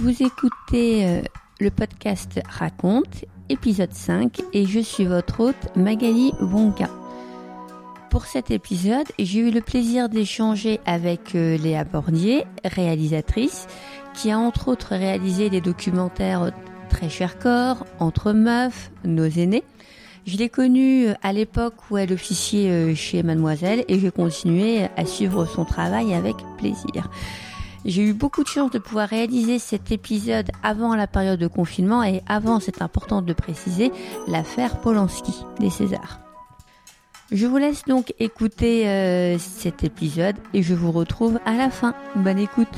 Vous écoutez euh, le podcast Raconte, épisode 5, et je suis votre hôte Magali Wonka. Pour cet épisode, j'ai eu le plaisir d'échanger avec euh, Léa Bordier, réalisatrice, qui a entre autres réalisé des documentaires Très cher corps, Entre meufs, Nos aînés. Je l'ai connue euh, à l'époque où elle officiait chez Mademoiselle et j'ai continué à suivre son travail avec plaisir. J'ai eu beaucoup de chance de pouvoir réaliser cet épisode avant la période de confinement et avant, c'est important de préciser, l'affaire Polanski des Césars. Je vous laisse donc écouter euh, cet épisode et je vous retrouve à la fin. Bonne écoute.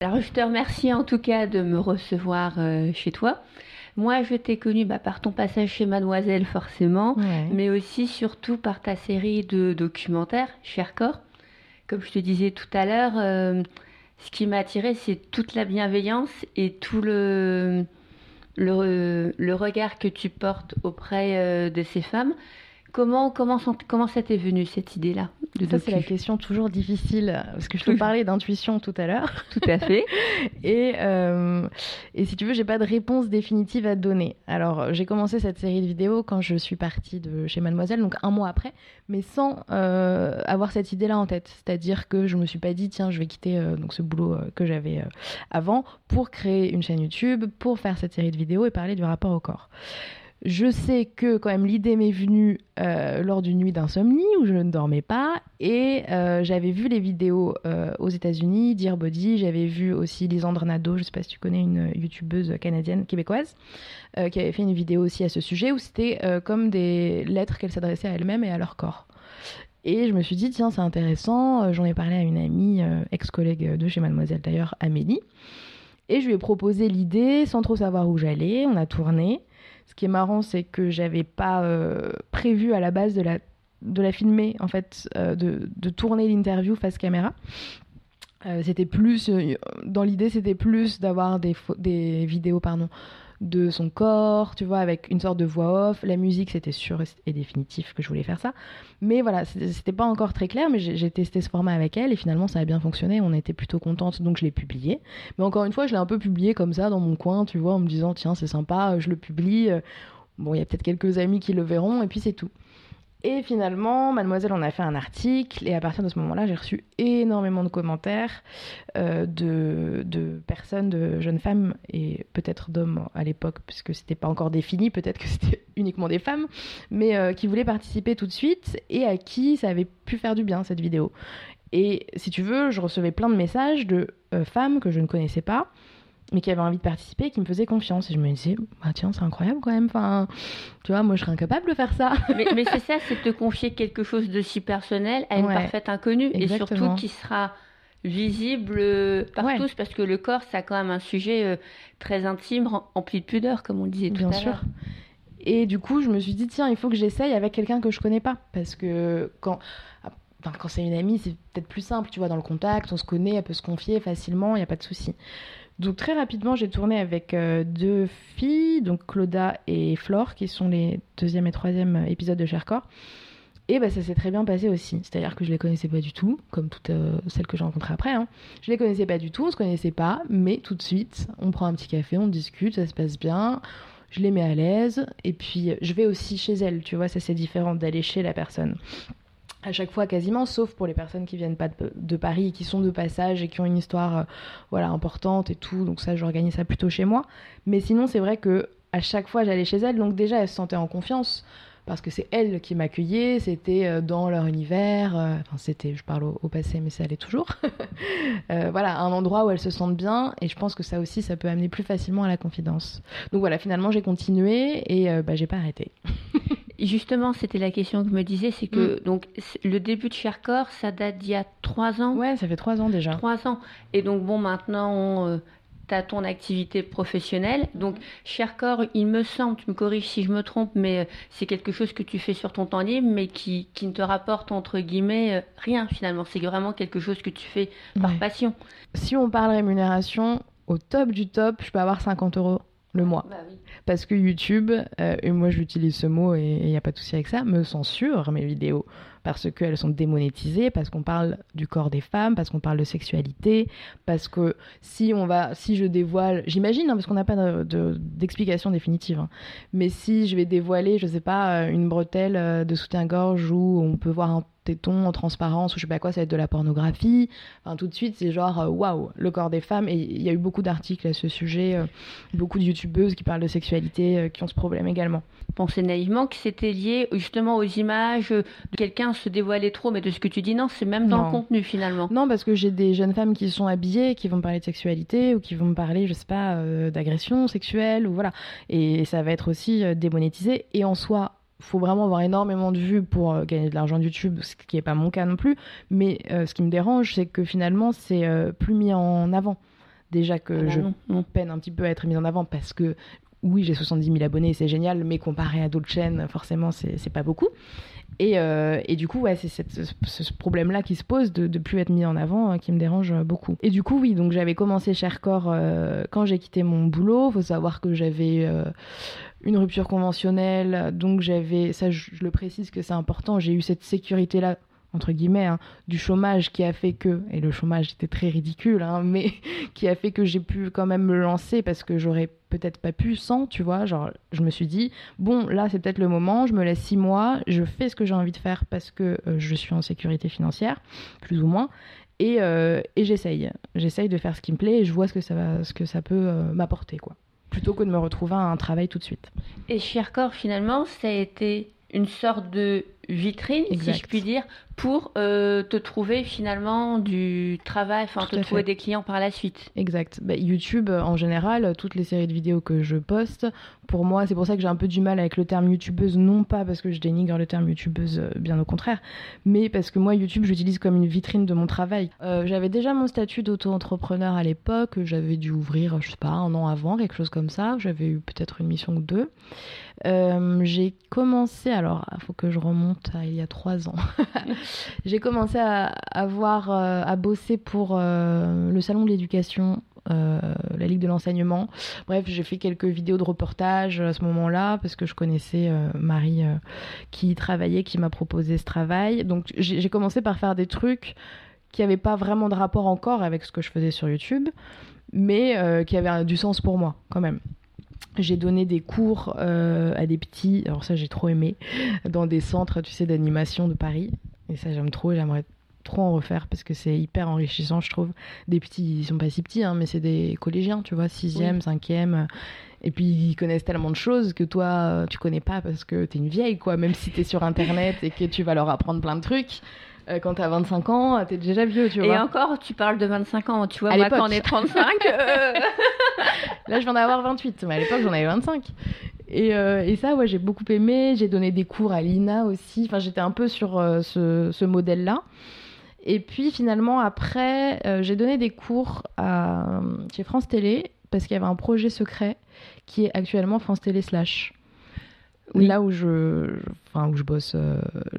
Alors je te remercie en tout cas de me recevoir euh, chez toi. Moi, je t'ai connu bah, par ton passage chez Mademoiselle forcément, Ouais. mais aussi surtout par ta série de documentaires, Cher Corps. Comme je te disais tout à l'heure, euh, ce qui m'a attiré, c'est toute la bienveillance et tout le, le, le regard que tu portes auprès euh, de ces femmes. Comment, comment, sont- comment ça t'est venu cette idée-là de Ça, c'est la question toujours difficile, parce que je te parlais d'intuition tout à l'heure. Tout à fait. Et, euh, et si tu veux, j'ai pas de réponse définitive à te donner. Alors, j'ai commencé cette série de vidéos quand je suis partie de chez Mademoiselle, donc un mois après, mais sans euh, avoir cette idée-là en tête. C'est-à-dire que je me suis pas dit, tiens, je vais quitter euh, donc ce boulot euh, que j'avais euh, avant pour créer une chaîne YouTube, pour faire cette série de vidéos et parler du rapport au corps. Je sais que quand même l'idée m'est venue euh, lors d'une nuit d'insomnie où je ne dormais pas et euh, j'avais vu les vidéos euh, aux États-Unis, Dear Body, j'avais vu aussi Lisandre Nadeau, je sais pas si tu connais une youtubeuse canadienne québécoise, qui avait fait une vidéo aussi à ce sujet où c'était comme des lettres qu'elle s'adressait à elle-même et à leur corps. Et je me suis dit, tiens, c'est intéressant. J'en ai parlé à une amie, ex-collègue de chez Mademoiselle d'ailleurs, Amélie. Et je lui ai proposé l'idée sans trop savoir où j'allais. On a tourné. Ce qui est marrant, c'est que j'avais pas euh, prévu à la base de la, filmer, en fait, euh, de, tourner l'interview face caméra. Euh, c'était plus, dans l'idée, c'était plus d'avoir des, des vidéos, pardon, de son corps, tu vois, avec une sorte de voix off. La musique, c'était sûr et définitif que je voulais faire ça. Mais voilà, c'était pas encore très clair, mais j'ai testé ce format avec elle et finalement ça a bien fonctionné. On était plutôt contente, donc je l'ai publié. Mais encore une fois, je l'ai un peu publié comme ça dans mon coin, tu vois, en me disant tiens, c'est sympa, je le publie. Bon, il y a peut-être quelques amis qui le verront et puis c'est tout. Et finalement, Mademoiselle en a fait un article et à partir de ce moment-là, j'ai reçu énormément de commentaires euh, de, personnes, de jeunes femmes et peut-être d'hommes à l'époque, puisque c'était pas encore défini, peut-être que c'était uniquement des femmes, mais euh, qui voulaient participer tout de suite et à qui ça avait pu faire du bien cette vidéo. Et si tu veux, je recevais plein de messages de euh, femmes que je ne connaissais pas, mais qui avaient envie de participer et qui me faisaient confiance. Et je me disais, bah tiens, c'est incroyable quand même. Enfin, tu vois, moi je serais incapable de faire ça. mais, mais c'est ça, c'est te confier quelque chose de si personnel à une Ouais. parfaite inconnue et surtout qui sera visible euh, par Ouais. tous parce que le corps, ça a quand même un sujet euh, très intime, rem- empli de pudeur, comme on disait tout Bien à sûr. l'heure. Et du coup, je me suis dit, tiens, il faut que j'essaye avec quelqu'un que je connais pas. Parce que quand, enfin, quand c'est une amie, c'est peut-être plus simple, tu vois, dans le contact, on se connaît, elle peut se confier facilement, il n'y a pas de souci. Donc très rapidement, j'ai tourné avec euh, deux filles, donc Claudia et Flore, qui sont les deuxième et troisième épisodes de Cher Corps. Et bah, ça s'est très bien passé aussi. C'est-à-dire que je les connaissais pas du tout, comme toutes euh, celles que j'ai rencontrées après. Hein. Je les connaissais pas du tout, on se connaissait pas, mais tout de suite, on prend un petit café, on discute, ça se passe bien je les mets à l'aise et puis je vais aussi chez elles, tu vois, ça c'est différent d'aller chez la personne. À chaque fois quasiment, sauf pour les personnes qui viennent pas de, de Paris, qui sont de passage et qui ont une histoire euh, voilà importante et tout, donc ça j'organise ça plutôt chez moi. Mais sinon c'est vrai que à chaque fois j'allais chez elles, donc déjà elles se sentaient en confiance parce que c'est elles qui m'accueillaient, c'était euh, dans leur univers, euh, enfin c'était, je parle au, passé, mais ça allait toujours. Euh, voilà, un endroit où elles se sentent bien, et je pense que ça aussi, ça peut amener plus facilement à la confidence. Donc voilà, finalement j'ai continué et bah, j'ai pas arrêté. Justement, c'était la question que je me disais, c'est que mm. donc le début de Chercorps, ça date d'il y a trois ans. Ouais, ça fait trois ans déjà. Trois ans. Et donc bon, maintenant, tu as ton activité professionnelle. Donc, Chercorps, il me semble, tu me corriges si je me trompe, mais euh, c'est quelque chose que tu fais sur ton temps libre, mais qui, qui ne te rapporte, entre guillemets, euh, rien finalement. C'est vraiment quelque chose que tu fais par passion. Si on parle rémunération, au top du top, je peux avoir 50 euros le mois. Bah Parce que YouTube, euh, et moi j'utilise ce mot et il n'y a pas de souci avec ça, me censure mes vidéos parce qu'elles sont démonétisées, parce qu'on parle du corps des femmes, parce qu'on parle de sexualité, parce que si on va, si je dévoile, j'imagine, hein, parce qu'on n'a pas d'explication définitive, hein, mais si je vais dévoiler, je sais pas, euh, une bretelle euh, de soutien-gorge où on peut voir un téton en transparence ou je sais pas quoi, ça va être de la pornographie. Enfin, tout de suite, c'est genre, euh, waouh, le corps des femmes. Et il y a eu beaucoup d'articles à ce sujet, beaucoup de youtubeuses qui parlent de sexualité, qui ont ce problème également. Pensez naïvement que c'était lié justement aux images de quelqu'un se dévoiler trop, mais de ce que tu dis, non, c'est même dans le contenu finalement. Non, parce que j'ai des jeunes femmes qui sont habillées, qui vont me parler de sexualité ou qui vont me parler, je sais pas, euh, d'agression sexuelle ou voilà. Et ça va être aussi euh, démonétisé. Et en soi, faut vraiment avoir énormément de vues pour euh, gagner de l'argent de YouTube, ce qui n'est pas mon cas non plus. Mais ce qui me dérange, c'est que finalement, c'est plus mis en avant. Déjà que ah bah je peine un petit peu à être mis en avant parce que oui, j'ai 70 000 abonnés, c'est génial, mais comparé à d'autres chaînes, forcément, c'est pas beaucoup. Et, euh, et, du coup, ouais, c'est ce, problème-là qui se pose de ne plus être mis en avant euh, qui me dérange beaucoup. Et du coup, oui, donc j'avais commencé Chercorps euh, quand j'ai quitté mon boulot. Il faut savoir que j'avais une rupture conventionnelle, donc j'avais, ça je, le précise que c'est important, j'ai eu cette sécurité-là entre guillemets, hein, du chômage qui a fait que, et le chômage était très ridicule, hein, mais qui a fait que j'ai pu quand même me lancer parce que j'aurais peut-être pas pu sans, tu vois. Genre, je me suis dit, bon, là, c'est peut-être le moment, je me laisse six mois, je fais ce que j'ai envie de faire parce que euh, je suis en sécurité financière, plus ou moins, et, euh, et j'essaye. J'essaye de faire ce qui me plaît et je vois ce que ça, va, ce que ça peut euh, m'apporter, quoi. Plutôt que de me retrouver à un travail tout de suite. Et Chercorps, finalement, ça a été une sorte de vitrine, si je puis dire, pour euh, te trouver finalement du travail, enfin te trouver des clients par la suite. Exact. Bah, YouTube, en général, toutes les séries de vidéos que je poste, pour moi, c'est pour ça que j'ai un peu du mal avec le terme youtubeuse, non pas parce que je dénigre le terme youtubeuse, euh, bien au contraire, mais parce que moi, YouTube, j'utilise comme une vitrine de mon travail. Euh, j'avais déjà mon statut d'auto-entrepreneur à l'époque, j'avais dû ouvrir, je sais pas, un an avant, quelque chose comme ça, j'avais eu peut-être une mission ou deux. J'ai commencé, alors il faut que je remonte à il y a trois ans. j'ai commencé à, avoir, euh, à bosser pour euh, le salon de l'éducation, euh, la Ligue de l'enseignement. Bref, j'ai fait quelques vidéos de reportage à ce moment-là parce que je connaissais Marie qui y travaillait, qui m'a proposé ce travail. Donc j'ai commencé par faire des trucs qui n'avaient pas vraiment de rapport encore avec ce que je faisais sur YouTube, mais qui avaient du sens pour moi quand même. J'ai donné des cours à des petits, alors ça j'ai trop aimé, dans des centres, tu sais, d'animation de Paris. Et ça, j'aime trop, j'aimerais trop en refaire parce que c'est hyper enrichissant, je trouve. Des petits, ils sont pas si petits, hein, mais c'est des collégiens, tu vois, sixième, cinquième. Et puis ils connaissent tellement de choses que toi, tu connais pas parce que t'es une vieille, quoi. Même si t'es sur Internet et que tu vas leur apprendre plein de trucs. Euh, quand t'as 25 ans, t'es déjà vieux, tu vois. Et encore, tu parles de 25 ans, tu vois, moi quand on est 35. Euh. Là, je viens d'avoir 28, mais à l'époque, j'en avais 25. Euh, et, ça, ouais, j'ai beaucoup aimé. J'ai donné des cours à l'INA aussi. Enfin, j'étais un peu sur euh, ce, modèle-là. Et puis finalement, après, euh, j'ai donné des cours à, chez France Télé parce qu'il y avait un projet secret qui est actuellement France Télé Slash. Là où je, enfin, où je bosse,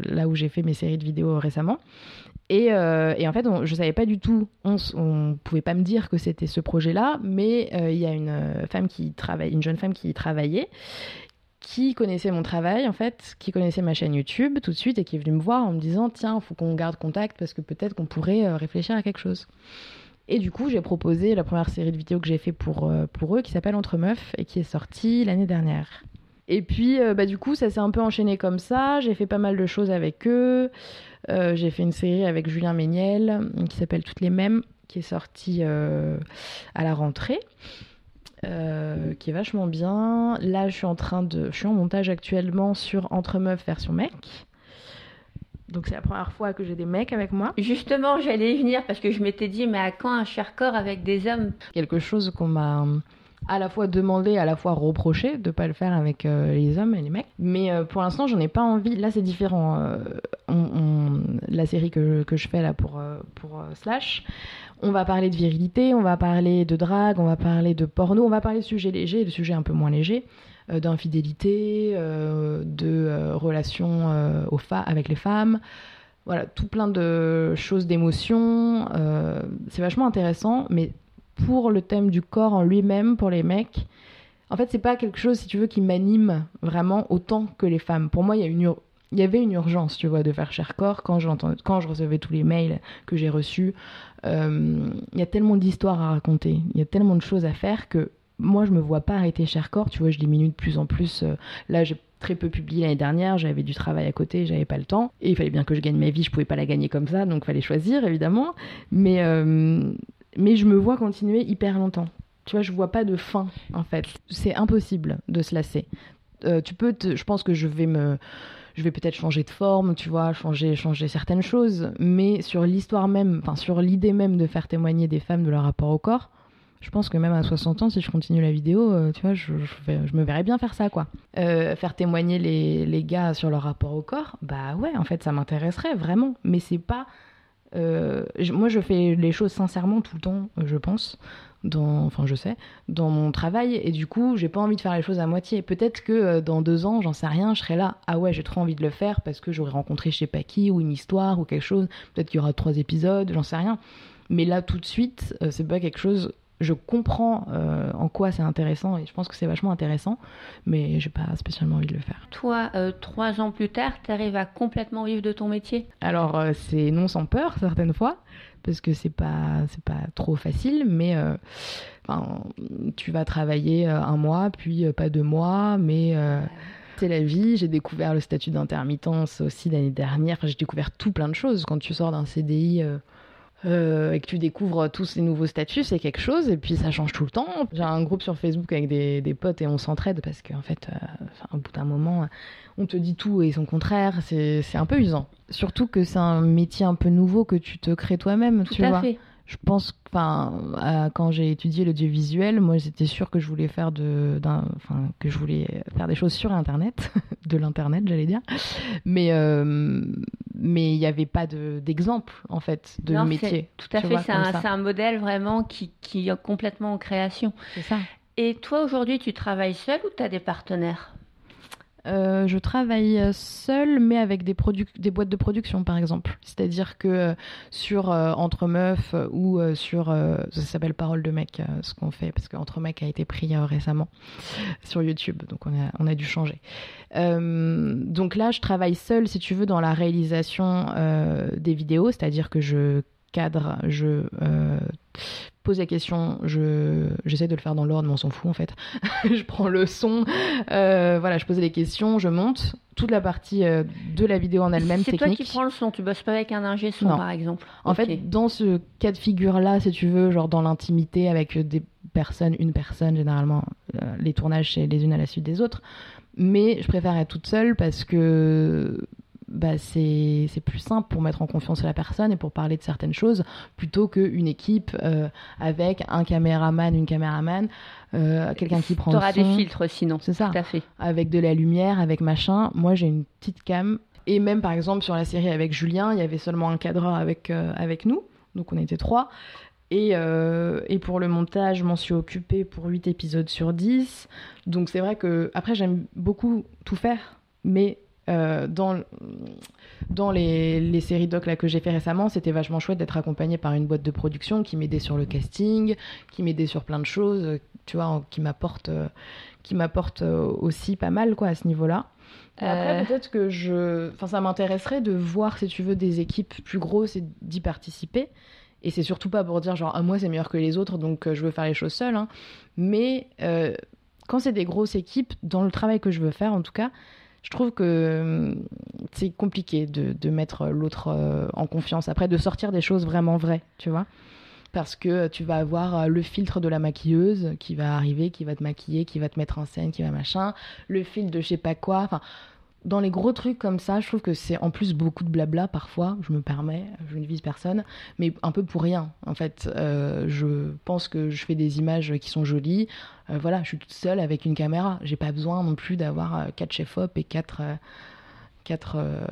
là où j'ai fait mes séries de vidéos récemment. Euh, et, en fait, je ne savais pas du tout, on ne pouvait pas me dire que c'était ce projet-là, mais euh, il y a une euh, femme qui travaille, une jeune femme qui travaillait, qui connaissait mon travail en fait, qui connaissait ma chaîne YouTube tout de suite et qui est venue me voir en me disant tiens, faut qu'on garde contact parce que peut-être qu'on pourrait réfléchir à quelque chose. Et du coup, j'ai proposé la première série de vidéos que j'ai fait pour, pour eux qui s'appelle Entre Meufs et qui est sortie l'année dernière. Et puis, bah, du coup, ça s'est un peu enchaîné comme ça. J'ai fait pas mal de choses avec eux. Euh, j'ai fait une série avec Julien Méniel qui s'appelle Toutes les mêmes, qui est sortie euh, à la rentrée. euh, qui est vachement bien. Là, je suis en train de, je suis en montage actuellement sur Entre Meufs version mec. Donc c'est la première fois que j'ai des mecs avec moi. Justement, j'allais y venir parce que je m'étais dit, mais à quand un cher corps avec des hommes? Quelque chose qu'on m'a à la fois demandé, à la fois reproché de pas le faire avec euh, les hommes et les mecs. Mais euh, pour l'instant, j'en ai pas envie. Là, c'est différent. Euh, la série que, que, je fais là pour, pour Slash, on va parler de virilité, on va parler de drague, on va parler de porno, on va parler de sujets légers, de sujets un peu moins légers, d'infidélité, de relations aux avec les femmes voilà, tout plein de choses d'émotions. c'est vachement intéressant, mais pour le thème du corps en lui-même, pour les mecs, en fait, c'est pas quelque chose, si tu veux, qui m'anime vraiment autant que les femmes. Pour moi, il y, a y avait une urgence, tu vois, de faire cher corps quand, quand je recevais tous les mails que j'ai reçus. Euh, il y a tellement d'histoires à raconter, il y a tellement de choses à faire que moi, je me vois pas arrêter cher corps. Tu vois, je diminue de plus en plus. Euh, là, j'ai très peu publié l'année dernière, j'avais du travail à côté, j'avais pas le temps. Et il fallait bien que je gagne ma vie, je pouvais pas la gagner comme ça, donc il fallait choisir, évidemment. Mais, euh, mais je me vois continuer hyper longtemps. Tu vois, je vois pas de fin en fait. C'est impossible de se lasser. Euh, tu peux, je pense que je vais me, je vais peut-être changer de forme, tu vois, changer, changer certaines choses, mais sur l'histoire même, enfin sur l'idée même de faire témoigner des femmes de leur rapport au corps, je pense que même à 60 ans, si je continue la vidéo, euh, tu vois, je, me verrais bien faire ça, quoi. Euh, faire témoigner les, les, gars sur leur rapport au corps, bah ouais, en fait, ça m'intéresserait vraiment, mais c'est pas euh, moi, je fais les choses sincèrement tout le temps, je pense. Enfin, je sais, dans mon travail, et du coup, j'ai pas envie de faire les choses à moitié. Peut-être que euh, dans deux ans, j'en sais rien, je serai là. Ah ouais, j'ai trop envie de le faire parce que j'aurais rencontré je sais pas qui, ou une histoire, ou quelque chose. Peut-être qu'il y aura trois épisodes, j'en sais rien. Mais là, tout de suite, euh, c'est pas quelque chose je comprends euh, en quoi c'est intéressant et je pense que c'est vachement intéressant, mais j'ai pas spécialement envie de le faire. Toi, euh, trois ans plus tard, tu arrives à complètement vivre de ton métier? Alors, euh, c'est non sans peur certaines fois, parce que c'est pas c'est pas trop facile, mais tu vas travailler un mois, puis pas deux mois, mais c'est la vie. J'ai découvert le statut d'intermittence aussi l'année dernière. j'ai découvert tout plein de choses quand tu sors d'un CDI euh, et que tu découvres tous ces nouveaux statuts, c'est quelque chose, et puis ça change tout le temps. J'ai un groupe sur Facebook avec des, des potes et on s'entraide parce qu'en fait, euh, au bout d'un moment, on te dit tout et son contraire, c'est un peu usant. Surtout que c'est un métier un peu nouveau que tu te crées toi-même, tu à vois. Fait je pense enfin quand j'ai étudié l'audiovisuel moi j'étais sûre que je voulais faire de enfin que je voulais faire des choses sur internet de l'internet j'allais dire. Mais euh, mais il n'y avait pas d'exemple en fait de métier tout à fait c'est un, un, modèle vraiment qui, qui est complètement en création. C'est ça. Et toi aujourd'hui tu travailles seul ou tu as des partenaires? Euh, je travaille seule, mais avec des, boîtes de production, par exemple. C'est-à-dire que euh, sur euh, Entre Meufs ou sur. ça s'appelle Parole de mec, ce qu'on fait, parce qu'Entre Mecs a été pris récemment sur YouTube, donc on a, on a dû changer. donc là, je travaille seule, si tu veux, dans la réalisation des vidéos, c'est-à-dire que je cadre, je pose la question, je, j'essaie de le faire dans l'ordre, mais on s'en fout en fait. je prends le son, euh, voilà, je pose les questions, je monte toute la partie euh, de la vidéo en elle-même technique. C'est toi qui prends le son, tu bosses pas avec un ingé son par exemple. En fait, dans ce cas de figure-là, si tu veux, genre dans l'intimité avec des personnes, une personne généralement, euh, les tournages c'est les unes à la suite des autres. Mais je préfère être toute seule parce que bah, c'est plus simple pour mettre en confiance la personne et pour parler de certaines choses plutôt qu'une équipe euh, avec un caméraman, une caméraman, euh, quelqu'un qui prend le son. des filtres sinon. C'est ça. Tout à fait. Avec de la lumière, avec machin. Moi, j'ai une petite cam. Et même, par exemple, sur la série avec Julien, il y avait seulement un cadreur avec, euh, avec nous. Donc, on était trois. Et, et, pour le montage, je m'en suis occupée pour 8 épisodes sur 10. Donc c'est vrai que, après, j'aime beaucoup tout faire, mais euh, dans, dans les, les, séries doc là, que j'ai fait récemment, c'était vachement chouette d'être accompagné par une boîte de production qui m'aidait sur le casting, qui m'aidait sur plein de choses, tu vois, qui m'apporte euh, qui m'apporte euh, aussi pas mal quoi à ce niveau-là. Après, peut-être que je. Enfin, ça m'intéresserait de voir, si tu veux, des équipes plus grosses et d'y participer. Et c'est surtout pas pour dire, genre, ah, moi, c'est meilleur que les autres, donc je veux faire les choses seule. Hein. Mais quand c'est des grosses équipes, dans le travail que je veux faire, en tout cas, je trouve que hum, c'est compliqué de, de mettre l'autre euh, en confiance. Après, de sortir des choses vraiment vraies, tu vois. parce que tu vas avoir le filtre de la maquilleuse qui va arriver, qui va te maquiller, qui va te mettre en scène, qui va machin, le filtre de je sais pas quoi. Enfin, dans les gros trucs comme ça, je trouve que c'est en plus beaucoup de blabla parfois, je me permets, je ne vise personne, mais un peu pour rien. En fait, euh, je pense que je fais des images qui sont jolies. Euh, voilà, je suis toute seule avec une caméra. J'ai pas besoin non plus d'avoir euh, quatre chefs-op et quatre quatre euh,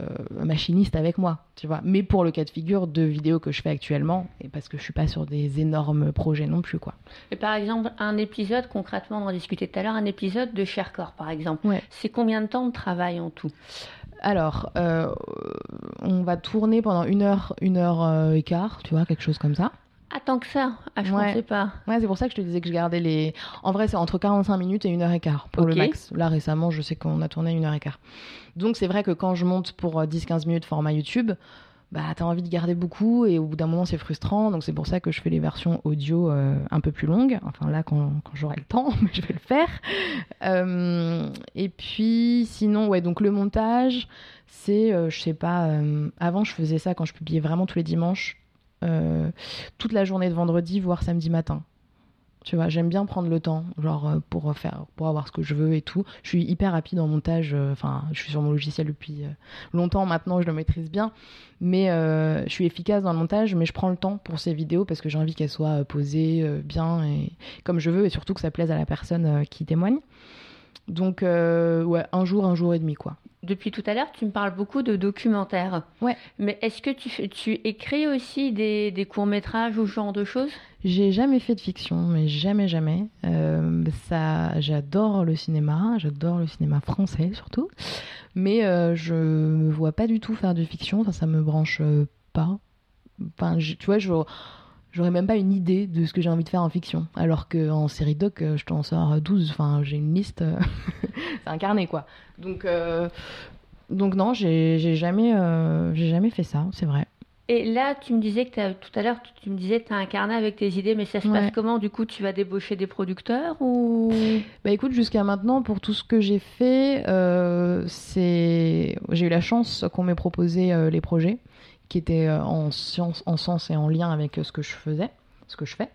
machinistes avec moi, tu vois. Mais pour le cas de figure de vidéos que je fais actuellement, et parce que je suis pas sur des énormes projets non plus, quoi. Et par exemple, un épisode, concrètement, on en discutait tout à l'heure, un épisode de Sharecore, par exemple. Ouais. C'est combien de temps de travail en tout? Alors, euh, on va tourner pendant une heure, une heure euh, et quart, tu vois, quelque chose comme ça. Ah, tant que ça Ah, je Ouais. pensais pas. Ouais, c'est pour ça que je te disais que je gardais les. En vrai, c'est entre 45 minutes et une heure et quart pour Ok. le max. Là, récemment, je sais qu'on a tourné une heure et quart. Donc, c'est vrai que quand je monte pour euh, 10-15 minutes format YouTube, bah, t'as envie de garder beaucoup et au bout d'un moment, c'est frustrant. Donc, c'est pour ça que je fais les versions audio euh, un peu plus longues. Enfin, là, quand, quand j'aurai le temps, mais je vais le faire. Euh, et puis, sinon, ouais, donc le montage, c'est, euh, je sais pas, euh, avant, je faisais ça quand je publiais vraiment tous les dimanches. Euh, toute la journée de vendredi, voire samedi matin. Tu vois, j'aime bien prendre le temps, genre euh, pour faire, pour avoir ce que je veux et tout. Je suis hyper rapide en montage. euh, Enfin, je suis sur mon logiciel depuis longtemps maintenant, je le maîtrise bien. Mais je suis efficace dans le montage, mais je prends le temps pour ces vidéos parce que j'ai envie qu'elles soient posées bien et comme je veux, et surtout que ça plaise à la personne qui témoigne. Donc, ouais, un jour, un jour et demi, quoi. Depuis tout à l'heure, tu me parles beaucoup de documentaires. Ouais. Mais est-ce que tu, écris aussi des, des courts-métrages ou ce genre de choses? J'ai jamais fait de fiction, mais jamais, jamais. Euh, ça, j'adore le cinéma, j'adore le cinéma français surtout, mais euh, je me vois pas du tout faire de fiction. Enfin, ça me branche pas. Enfin, je- tu vois, je j'aurais même pas une idée de ce que j'ai envie de faire en fiction, alors qu'en série doc, euh, je t'en sors 12. Enfin, j'ai une liste, euh, c'est un carnet quoi. Donc, euh, donc non, j'ai jamais, j'ai jamais fait ça, c'est vrai. Et là, tu me disais que tout à l'heure, tu, tu me disais que tu as un carnet avec tes idées, mais ça se Ouais. passe comment? Du coup, tu vas débaucher des producteurs ou? Bah écoute, jusqu'à maintenant, pour tout ce que j'ai fait, euh, c'est j'ai eu la chance qu'on m'ait proposé euh, les projets qui étaient euh, en science, en sens et en lien avec ce que je faisais, ce que je fais.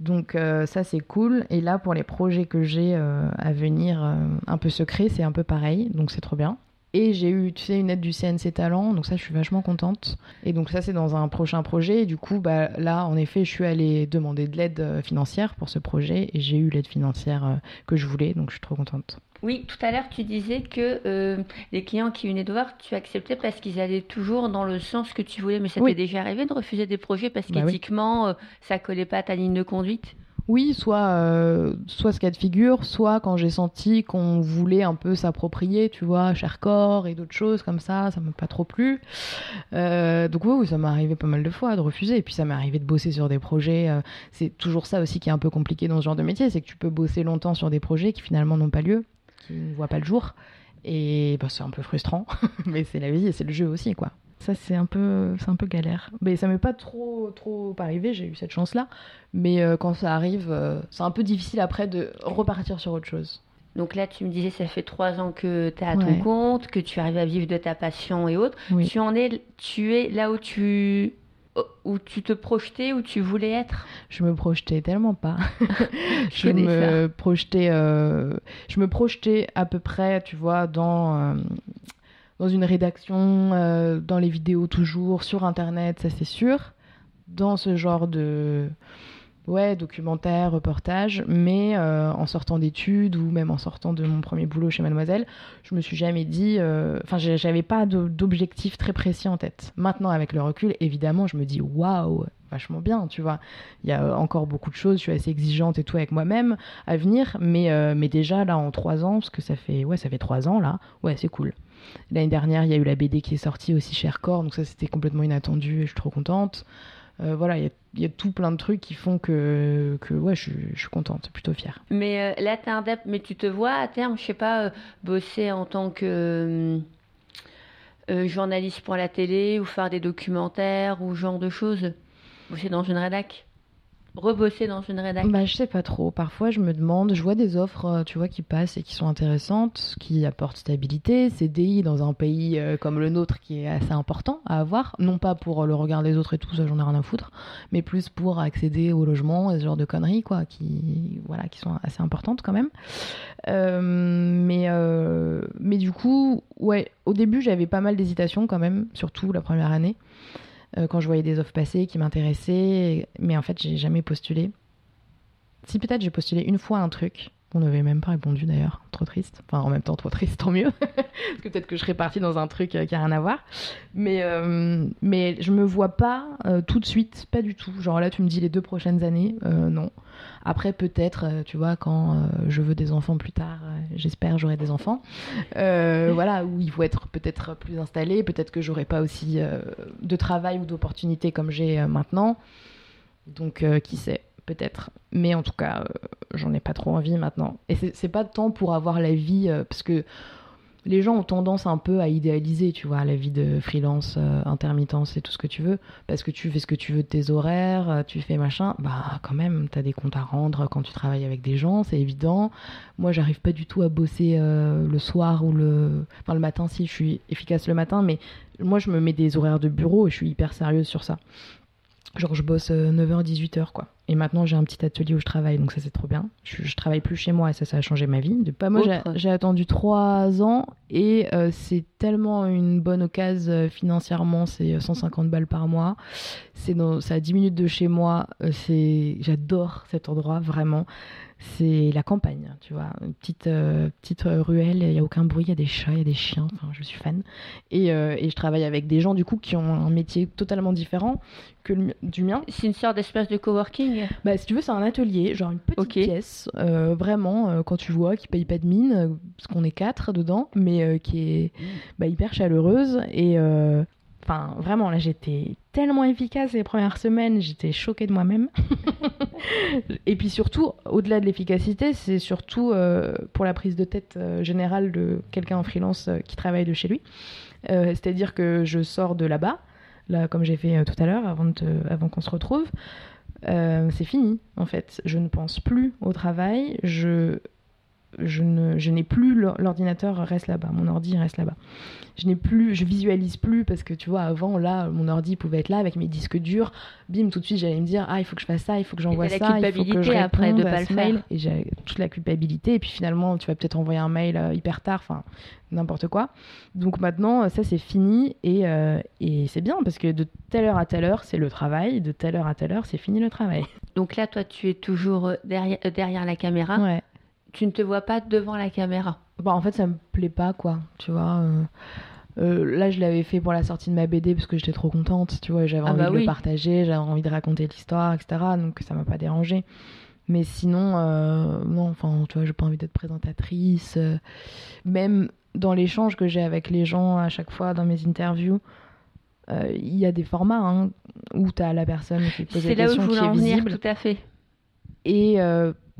Donc ça c'est cool. Et là pour les projets que j'ai à venir, un peu secrets, c'est un peu pareil. Donc c'est trop bien. Et j'ai eu, tu sais, une aide du CNC Talent, donc ça, je suis vachement contente. Et donc ça, c'est dans un prochain projet. Et du coup, bah, là, en effet, je suis allée demander de l'aide euh, financière pour ce projet et j'ai eu l'aide financière euh, que je voulais, donc je suis trop contente. Oui, tout à l'heure, tu disais que euh, les clients qui venaient te voir, tu acceptais parce qu'ils allaient toujours dans le sens que tu voulais. Mais ça Oui. t'est déjà arrivé de refuser des projets parce Bah oui. qu'éthiquement, euh, ça collait pas à ta ligne de conduite? Oui, soit, euh, soit ce cas de figure, soit quand j'ai senti qu'on voulait un peu s'approprier, tu vois, Chercorps et d'autres choses comme ça, ça m'a pas trop plu. Euh, donc oui, ça m'est arrivé pas mal de fois de refuser. Et puis ça m'est arrivé de bosser sur des projets. euh, c'est toujours ça aussi qui est un peu compliqué dans ce genre de métier, c'est que tu peux bosser longtemps sur des projets qui finalement n'ont pas lieu, qui ne voient pas le jour. Et bah, c'est un peu frustrant, mais c'est la vie et c'est le jeu aussi, quoi. Ça, c'est un peu, c'est un peu galère. Mais ça m'est pas trop, trop arrivé, j'ai eu cette chance-là. Mais euh, quand ça arrive, euh, c'est un peu difficile après de repartir sur autre chose. Donc là, tu me disais, ça fait trois ans que tu es à Ouais. ton compte, que tu arrives à vivre de ta passion et autres. Oui. Tu en es, tu es là où tu, où tu te projetais, où tu voulais être? Je me projetais tellement pas. je me projetais, euh, je me projetais à peu près, tu vois, dans euh, dans une rédaction, euh, dans les vidéos toujours, sur internet, ça c'est sûr, dans ce genre de ouais documentaire, reportage, mais euh, en sortant d'études ou même en sortant de mon premier boulot chez Mademoiselle, je me suis jamais dit, euh, enfin j'avais pas d'objectif très précis en tête. Maintenant avec le recul, évidemment, je me dis waouh, vachement bien, tu vois. Il y a encore beaucoup de choses, je suis assez exigeante et tout avec moi-même à venir, mais, mais déjà là en trois ans, parce que ça fait, ouais, ça fait trois ans là, ouais, c'est cool. L'année dernière, il y a eu la BD qui est sortie aussi chez Aircore, donc ça c'était complètement inattendu et je suis trop contente. Euh, voilà, il y a, tout plein de trucs qui font que, que ouais, je, suis- je suis contente, plutôt fière. Mais euh, là, t'es dep- mais tu te vois à terme, je sais pas, euh, bosser en tant que euh, journaliste pour la télé ou faire des documentaires ou genre de choses? Bosser dans une rédac? Rebosser dans une rédaction bah, Je sais pas trop. Parfois, je me demande, je vois des offres, euh, tu vois, qui passent et qui sont intéressantes, qui apportent stabilité, CDI dans un pays euh, comme le nôtre qui est assez important à avoir. Non pas pour le regard des autres et tout, ça j'en ai rien à foutre, mais plus pour accéder au logement et ce genre de conneries, quoi, qui, voilà, qui sont assez importantes quand même. Euh, mais, mais du coup, ouais, au début, j'avais pas mal d'hésitation quand même, surtout la première année. Euh, quand je voyais des offres passer qui m'intéressaient, mais en fait, j'ai jamais postulé. Si peut-être j'ai postulé une fois un truc, on n'avait même pas répondu d'ailleurs, trop triste. Enfin, en même temps, trop triste, tant mieux. Parce que peut-être que je serais partie dans un truc euh, qui a rien à voir. Mais, euh, mais je me vois pas tout de suite, pas du tout. Genre là, tu me dis les deux prochaines années, non. Après, peut-être, euh, tu vois, quand euh, je veux des enfants plus tard, euh, j'espère j'aurai des enfants. voilà, où il faut être peut-être plus installé, peut-être que j'aurai pas aussi de travail ou d'opportunités comme j'ai maintenant. Donc, qui sait, peut-être. Mais en tout cas, j'en ai pas trop envie maintenant. Et c'est pas tant pour avoir la vie, parce que les gens ont tendance un peu à idéaliser, tu vois, la vie de freelance, euh, intermittence et tout ce que tu veux, parce que tu fais ce que tu veux de tes horaires, euh, tu fais machin, bah quand même, t'as des comptes à rendre quand tu travailles avec des gens, c'est évident. Moi, j'arrive pas du tout à bosser euh, le soir ou le... Enfin, le matin, si, je suis efficace le matin, mais moi, je me mets des horaires de bureau et je suis hyper sérieuse sur ça. Genre, je bosse 9h, 18h, quoi. Et maintenant, j'ai un petit atelier où je travaille, donc ça, c'est trop bien. Je, je, travaille plus chez moi et ça, ça a changé ma vie. De pas moi, j'ai attendu 3 ans et euh, c'est tellement une bonne occasion euh, financièrement. C'est 150 balles par mois. C'est à 10 minutes de chez moi. Euh, c'est J'adore cet endroit, vraiment c'est la campagne, tu vois, une petite, euh, petite ruelle, il n'y a aucun bruit, il y a des chats, il y a des chiens, enfin, je suis fan. Et, euh, et, je travaille avec des gens, du coup, qui ont un métier totalement différent que du mien. C'est une sorte d'espace de coworking? Bah, si tu veux, c'est un atelier, genre une petite pièce, euh, vraiment, quand tu vois, qui paye pas de mine, parce qu'on est quatre dedans, mais qui est bah, hyper chaleureuse. Et Enfin, vraiment, là, j'étais tellement efficace les premières semaines, j'étais choquée de moi-même. et puis surtout, au-delà de l'efficacité, c'est surtout euh, pour la prise de tête euh, générale de quelqu'un en freelance euh, qui travaille de chez lui. C'est-à-dire que je sors de là-bas, là, comme j'ai fait tout à l'heure, avant, avant qu'on se retrouve. c'est fini, en fait. Je ne pense plus au travail. Je je ne je n'ai plus l'ordinateur reste là-bas, mon ordi reste là-bas. Je n'ai plus, je visualise plus parce que tu vois avant là mon ordi pouvait être là avec mes disques durs, bim tout de suite j'allais me dire ah il faut que je fasse ça, il faut que j'envoie ça, il faut que je après de pas le faire. et j'ai toute la culpabilité et puis finalement tu vas peut-être envoyer un mail euh, hyper tard, enfin n'importe quoi. Donc maintenant ça c'est fini et, euh, et c'est bien parce que de telle heure à telle heure c'est le travail, de telle heure à telle heure c'est fini le travail. Donc là toi tu es toujours euh, derrière derrière la caméra. Ouais tu ne te vois pas devant la caméra bah, En fait, ça me plaît pas, quoi. Tu vois. Euh, euh, là, je l'avais fait pour la sortie de ma BD parce que j'étais trop contente. Tu vois, j'avais ah envie bah de le partager, j'avais envie de raconter l'histoire, etc. Donc ça m'a pas dérangé. Mais sinon, euh, non, enfin, tu vois, j'ai pas envie d'être présentatrice. même dans l'échange que j'ai avec les gens à chaque fois dans mes interviews, il y a des formats hein, où tu as la personne qui pose des questions qui est visible. Venir, tout à fait. Et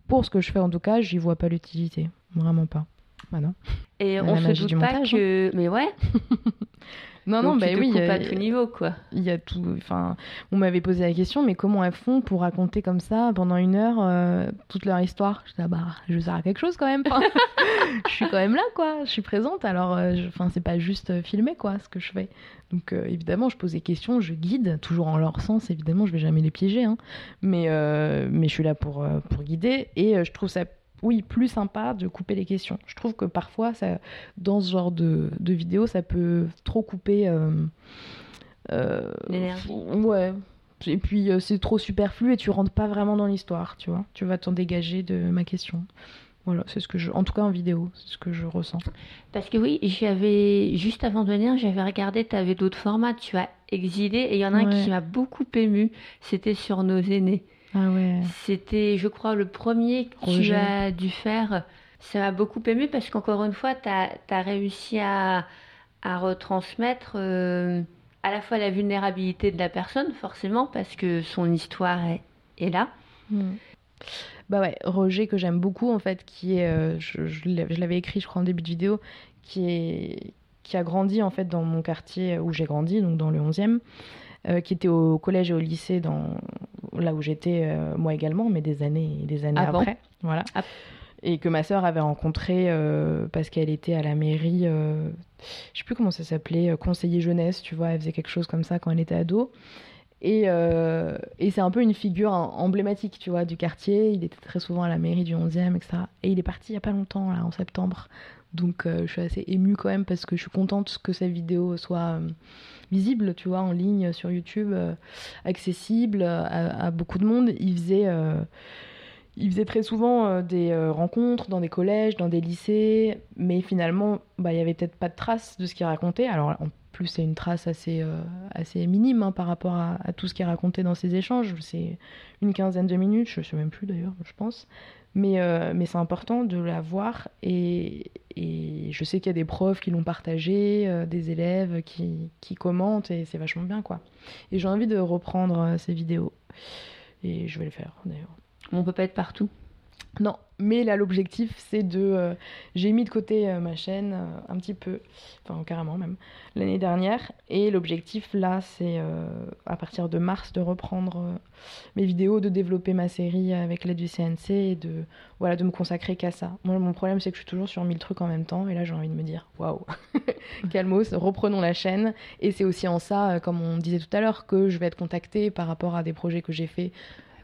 pour ce que je fais en tout cas, j'y vois pas l'utilité. Vraiment pas. Bah non. Et on se doute pas que. Hein. Mais ouais. non, non, bah oui. Il y a tout niveau, quoi. Il y a tout. Enfin, on m'avait posé la question, mais comment elles font pour raconter comme ça pendant une heure euh, toute leur histoire? Je dis, ah bah, je sers à quelque chose quand même. je suis quand même là, quoi. Je suis présente. Alors, euh, enfin, c'est pas juste euh, filmer, quoi, ce que je fais. Donc euh, évidemment, je pose des questions, je guide, toujours en leur sens, évidemment, je vais jamais les piéger, hein. mais, euh, mais je suis là pour, pour guider, et je trouve ça, oui, plus sympa de couper les questions. Je trouve que parfois, ça, dans ce genre de, de vidéo, ça peut trop couper... L'énergie. Ouais. Et puis c'est trop superflu et tu rentres pas vraiment dans l'histoire, tu vois. Tu vas t'en dégager de ma question. Voilà, c'est ce que je, en tout cas en vidéo, c'est ce que je ressens. Parce que oui, j'avais juste avant de venir, j'avais regardé, tu avais d'autres formats, tu as exilé, et il y en a un qui m'a beaucoup ému, c'était sur nos aînés. Ah ouais. C'était, je crois, le premier que tu as dû faire. Ça m'a beaucoup ému parce qu'encore une fois, tu as, réussi à, à retransmettre euh, à la fois la vulnérabilité de la personne, forcément, parce que son histoire est, là. Hmm. Bah ouais, Roger, que j'aime beaucoup, en fait, qui est. Euh, je, je l'avais écrit, je crois, en début de vidéo, qui, est, qui a grandi, en fait, dans mon quartier où j'ai grandi, donc dans le 11e. Euh, qui était au collège et au lycée dans là où j'étais euh, moi également, mais des années et des années Ah bon après. Voilà. Ah. Et que ma sœur avait rencontré euh, parce qu'elle était à la mairie, euh, je sais plus comment ça s'appelait, euh, conseiller jeunesse, tu vois, elle faisait quelque chose comme ça quand elle était ado. Et, et c'est un peu une figure em- emblématique, tu vois, du quartier. Il était très souvent à la mairie du 11e, etc. Et il est parti il y a pas longtemps, là, en septembre. Donc je suis assez émue quand même parce que je suis contente que sa vidéo soit visible, tu vois, en ligne sur YouTube, euh, accessible à, à beaucoup de monde. Il faisait, euh, il très souvent euh, des euh, rencontres dans des collèges, dans des lycées, mais finalement, bah, il y avait peut-être pas de traces de ce qu'il racontait. Alors en plus, c'est une trace assez, euh, minime hein, par rapport à, tout ce qu'il racontait dans ses échanges. C'est une quinzaine de minutes, je sais même plus d'ailleurs, je pense. Mais, euh, mais c'est important de la voir et, je sais qu'il y a des profs qui l'ont partagé, euh, des élèves qui, qui commentent et c'est vachement bien quoi. Et j'ai envie de reprendre euh, ces vidéos et je vais le faire d'ailleurs. On peut pas être partout. Non, mais là l'objectif c'est de... euh, j'ai mis de côté euh, ma chaîne euh, un petit peu, enfin carrément même, l'année dernière. Et l'objectif là c'est à partir de mars de reprendre mes vidéos, de développer ma série avec l'aide du CNC et de, voilà, de me consacrer qu'à ça. Moi mon problème c'est que je suis toujours sur mille trucs en même temps et là j'ai envie de me dire waouh, calmos, reprenons la chaîne. Et c'est aussi en ça, comme on disait tout à l'heure, que je vais être contactée par rapport à des projets que j'ai faits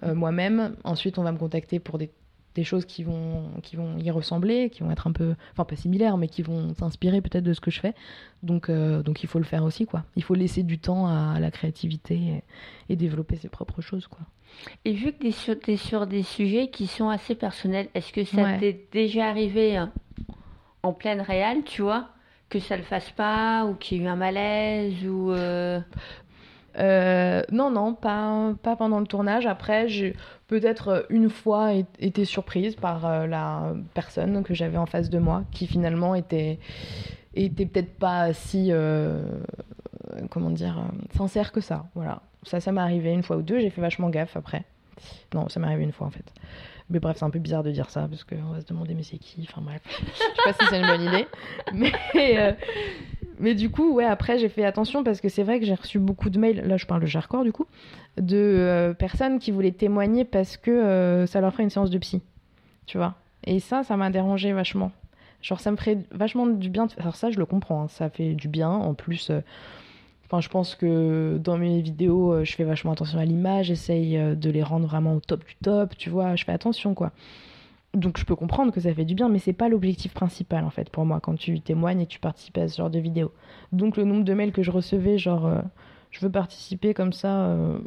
moi-même. Ensuite on va me contacter pour des des choses qui vont, qui vont y ressembler, qui vont être un peu, enfin pas similaires, mais qui vont s'inspirer peut-être de ce que je fais. Donc, euh, donc il faut le faire aussi, quoi. Il faut laisser du temps à la créativité et, et développer ses propres choses, quoi. Et vu que tu es sur, des sujets qui sont assez personnels, est-ce que ça Ouais. t'est déjà arrivé hein, en pleine réelle, tu vois, que ça le fasse pas ou qu'il y ait eu un malaise ou euh, Euh, non, non, pas, pas pendant le tournage. Après, j'ai peut-être une fois été surprise par euh, la personne que j'avais en face de moi, qui finalement était, était peut-être pas si, euh, comment dire, sincère que ça. Voilà. Ça, ça m'est arrivé une fois ou deux. J'ai fait vachement gaffe après. Non, ça m'est arrivé une fois en fait. Mais bref, c'est un peu bizarre de dire ça parce qu'on va se demander mais c'est qui? Enfin bref, je sais pas si c'est une bonne idée. Mais, euh, mais du coup, ouais, après j'ai fait attention parce que c'est vrai que j'ai reçu beaucoup de mails, là je parle de Jarcor du coup, de euh, personnes qui voulaient témoigner parce que euh, ça leur ferait une séance de psy. Tu vois Et ça, ça m'a dérangé vachement. Genre ça me ferait vachement du bien. Alors ça, je le comprends, hein, ça fait du bien. En plus, euh, je pense que dans mes vidéos, je fais vachement attention à l'image, j'essaye de les rendre vraiment au top du top, tu vois, je fais attention quoi. Donc je peux comprendre que ça fait du bien, mais c'est pas l'objectif principal en fait pour moi quand tu témoignes et tu participes à ce genre de vidéos. Donc le nombre de mails que je recevais, genre euh, je veux participer comme ça, euh,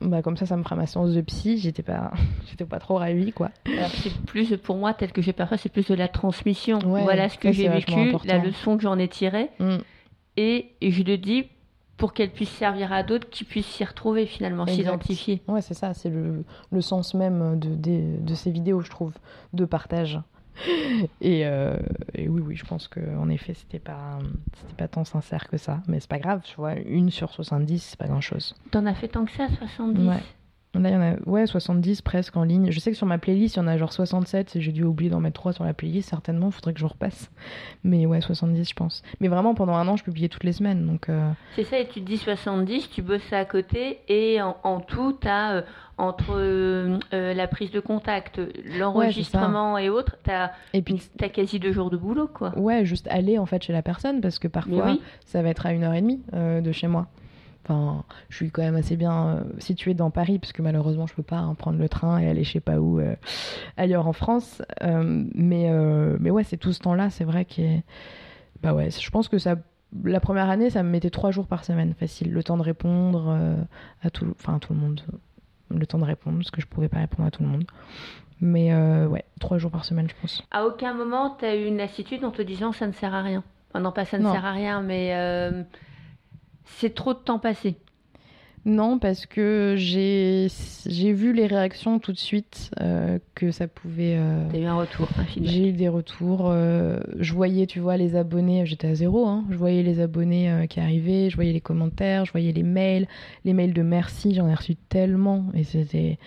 bah comme ça ça me fera ma séance de psy, j'étais pas, j'étais pas trop ravie quoi. c'est plus pour moi tel que j'ai parfois, c'est plus de la transmission. Ouais, voilà ce que j'ai vécu, important. la leçon que j'en ai tirée, Mm. et, et je le dis pour qu'elle puisse servir à d'autres qui puissent s'y retrouver finalement, s'identifier. Ouais, c'est ça, c'est le, le sens même de, des- de ces vidéos, je trouve, de partage. Et, euh, et oui, oui, je pense qu'en effet, c'était pas, c'était pas tant sincère que ça. Mais c'est pas grave, tu vois, une sur 70, c'est pas grand chose. T'en as fait tant que ça, 70 Ouais. Là, il y en a ouais, 70 presque en ligne. Je sais que sur ma playlist, il y en a genre 67. et J'ai dû oublier d'en mettre 3 sur la playlist, certainement. Faudrait que je repasse. Mais ouais, 70, je pense. Mais vraiment, pendant un an, je publiais toutes les semaines. Donc, euh, C'est ça, et tu te dis 70, tu bosses à côté, et en, en tout, tu as entre euh, euh, la prise de contact, l'enregistrement et autres, tu as, Et puis, quasi deux jours de boulot, quoi. ouais, juste aller en fait chez la personne parce que parfois, oui, ça va être à une heure et demie euh, de chez moi. Enfin, je suis quand même assez bien euh, située dans Paris, parce que malheureusement, je peux pas hein, prendre le train et aller je sais pas où euh, ailleurs en France. Euh, mais, euh, mais ouais, c'est tout ce temps-là, c'est vrai que. Bah ouais, je pense que ça. La première année, ça me mettait trois jours par semaine, facile. Le temps de répondre à tout, enfin, à tout le monde. Le temps de répondre, parce que je pouvais pas répondre à tout le monde. Mais ouais, trois jours par semaine, je pense. à aucun moment, tu as eu une lassitude en te disant ça ne sert à rien. Enfin, non, pas ça ne Non. sert à rien, mais c'est trop de temps passé. Non, parce que j'ai vu les réactions tout de suite euh, que ça pouvait. euh, Tu as eu un retour. J'ai eu des retours. euh, je voyais, tu vois, les abonnés. J'étais à zéro. Hein, je voyais les abonnés euh, qui arrivaient. Je voyais les commentaires. Je voyais les mails. Les mails de merci. J'en ai reçu tellement. Et c'était.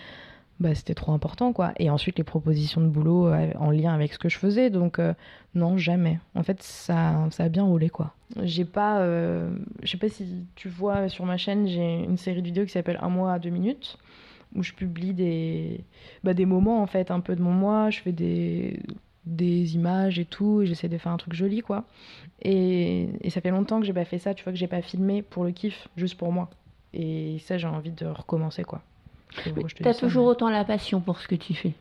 Bah, c'était trop important, quoi. Et ensuite, les propositions de boulot euh, en lien avec ce que je faisais. Donc, euh, non, jamais. En fait, ça, ça a bien roulé, quoi. J'ai pas. euh, je sais pas si tu vois sur ma chaîne, j'ai une série de vidéos qui s'appelle Un mois à deux minutes. où je publie des, bah, des moments en fait, un peu de mon moi. Je fais des, des images et tout, et j'essaie de faire un truc joli quoi. Et, et ça fait longtemps que j'ai pas fait ça, tu vois, que j'ai pas filmé pour le kiff, juste pour moi. Et ça, j'ai envie de recommencer quoi. Dis ça, toujours mais- autant la passion pour ce que tu fais.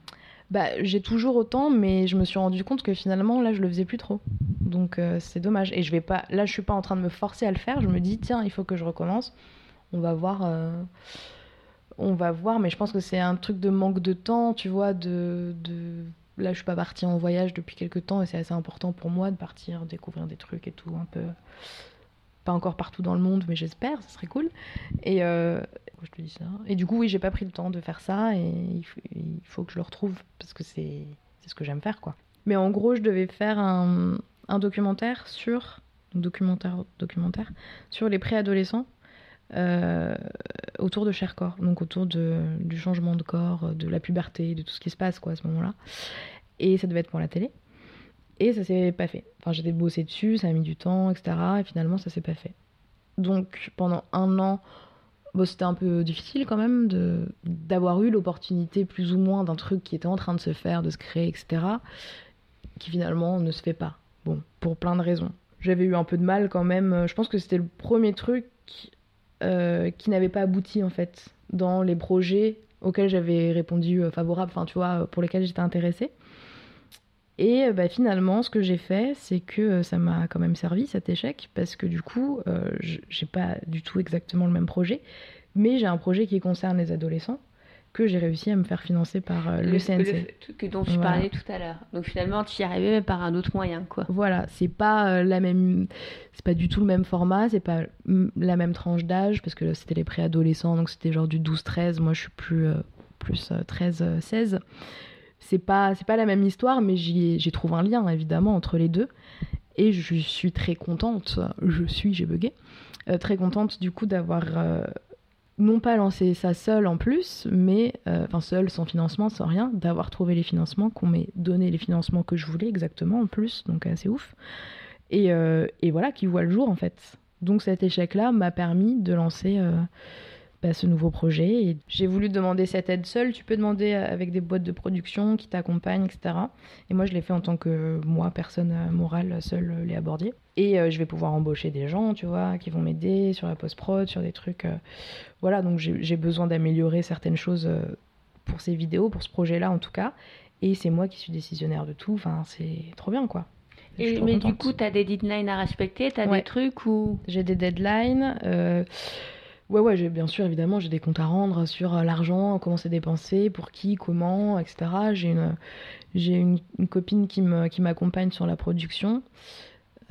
Bah, j'ai toujours autant, mais je me suis rendu compte que finalement, là, je le faisais plus trop. Donc, euh, c'est dommage. Et je vais pas. Là, je suis pas en train de me forcer à le faire. Je me dis, tiens, il faut que je recommence. On va voir. euh, On va voir, mais je pense que c'est un truc de manque de temps, tu vois. De, de... Là, je suis pas partie en voyage depuis quelques temps et c'est assez important pour moi de partir, découvrir des trucs et tout, un peu. Encore partout dans le monde, mais j'espère, ça serait cool. Et euh. Et du coup, oui, j'ai pas pris le temps de faire ça et il faut, que je le retrouve parce que c'est ce que j'aime faire, quoi. Mais en gros, je devais faire un, documentaire sur documentaire documentaire sur les préadolescents euh, autour de Chercorps, donc autour du changement de corps, de la puberté, de tout ce qui se passe quoi à ce moment-là. Et ça devait être pour la télé. Et ça s'est pas fait. Enfin, j'étais bossé dessus, ça a mis du temps, etc. Et finalement, ça s'est pas fait. Donc pendant un an, c'était un peu difficile quand même de d'avoir eu l'opportunité plus ou moins d'un truc qui était en train de se faire, de se créer, etc. Qui finalement ne se fait pas. Bon, pour plein de raisons. J'avais eu un peu de mal quand même. Je pense que c'était le premier truc euh, qui n'avait pas abouti en fait dans les projets auxquels j'avais répondu euh, favorable, enfin tu vois, pour lesquels j'étais intéressée. Et euh, bah, finalement, ce que j'ai fait, c'est que euh, ça m'a quand même servi cet échec, parce que du coup, euh, j'ai pas du tout exactement le même projet, mais j'ai un projet qui concerne les adolescents, que j'ai réussi à me faire financer par euh, le, CNC. truc dont tu Voilà. parlais tout à l'heure. Donc finalement, tu y arrivais mais par un autre moyen, quoi. Voilà, c'est pas la même, c'est pas du tout le même format, c'est pas mm, la même tranche d'âge parce que c'était les préadolescents, donc c'était genre du 12-13. Moi, je suis plus euh, plus 13-16. C'est pas la même histoire, mais j'ai trouvé un lien évidemment entre les deux et je suis très contente. Je suis, j'ai bugué, euh, très contente du coup d'avoir euh, non pas lancé ça seule en plus, mais euh, enfin seule sans financement, sans rien, d'avoir trouvé les financements, qu'on m'ait donné les financements que je voulais exactement en plus, donc assez ouf. Et, et voilà, qui voit le jour en fait. Donc cet échec-là m'a permis de lancer bah, ce nouveau projet. Et j'ai voulu demander cette aide seule. Tu peux demander avec des boîtes de production qui t'accompagnent, etc. Et moi, je l'ai fait en tant que moi, personne morale, seule, Léa Bordier. Et euh, je vais pouvoir embaucher des gens, tu vois, qui vont m'aider sur la post-prod, sur des trucs. euh, Voilà, donc j'ai besoin d'améliorer certaines choses euh, pour ces vidéos, pour ce projet-là en tout cas. Et c'est moi qui suis décisionnaire de tout. Enfin, c'est trop bien, quoi. Et, mais du coup, tu as des deadlines à respecter, tu as Ouais. des trucs où... J'ai des deadlines. euh, Ouais, ouais, j'ai bien sûr, évidemment, j'ai des comptes à rendre sur euh, l'argent, comment c'est dépensé, pour qui, comment, etc. J'ai une, j'ai une, une copine qui me, qui m'accompagne sur la production.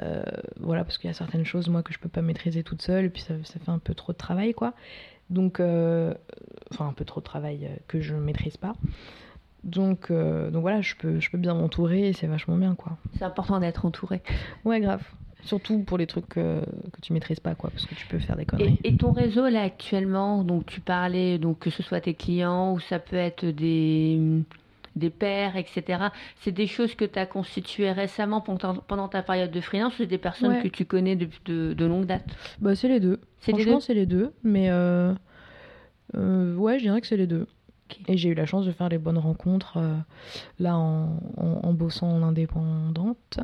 Euh, voilà, parce qu'il y a certaines choses, moi, que je peux pas maîtriser toute seule, et puis ça, ça fait un peu trop de travail, quoi. Donc, euh, enfin, un peu trop de travail que je ne maîtrise pas. Donc, euh, donc voilà, je peux, je peux bien m'entourer, et c'est vachement bien, quoi. C'est important d'être entouré. Ouais, grave. Surtout pour les trucs que, que tu maîtrises pas, quoi, parce que tu peux faire des conneries. Et, et ton réseau là actuellement, donc tu parlais, donc que ce soit tes clients ou ça peut être des, des pairs, etc. C'est des choses que tu as constituées récemment pendant, pendant ta période de freelance ou c'est des personnes Ouais. que tu connais depuis de, de longue date? Bah, c'est les deux. Franchement, c'est les deux. Mais euh, euh, ouais, je dirais que c'est les deux. Et j'ai eu la chance de faire les bonnes rencontres euh, là en, en, en bossant en indépendante.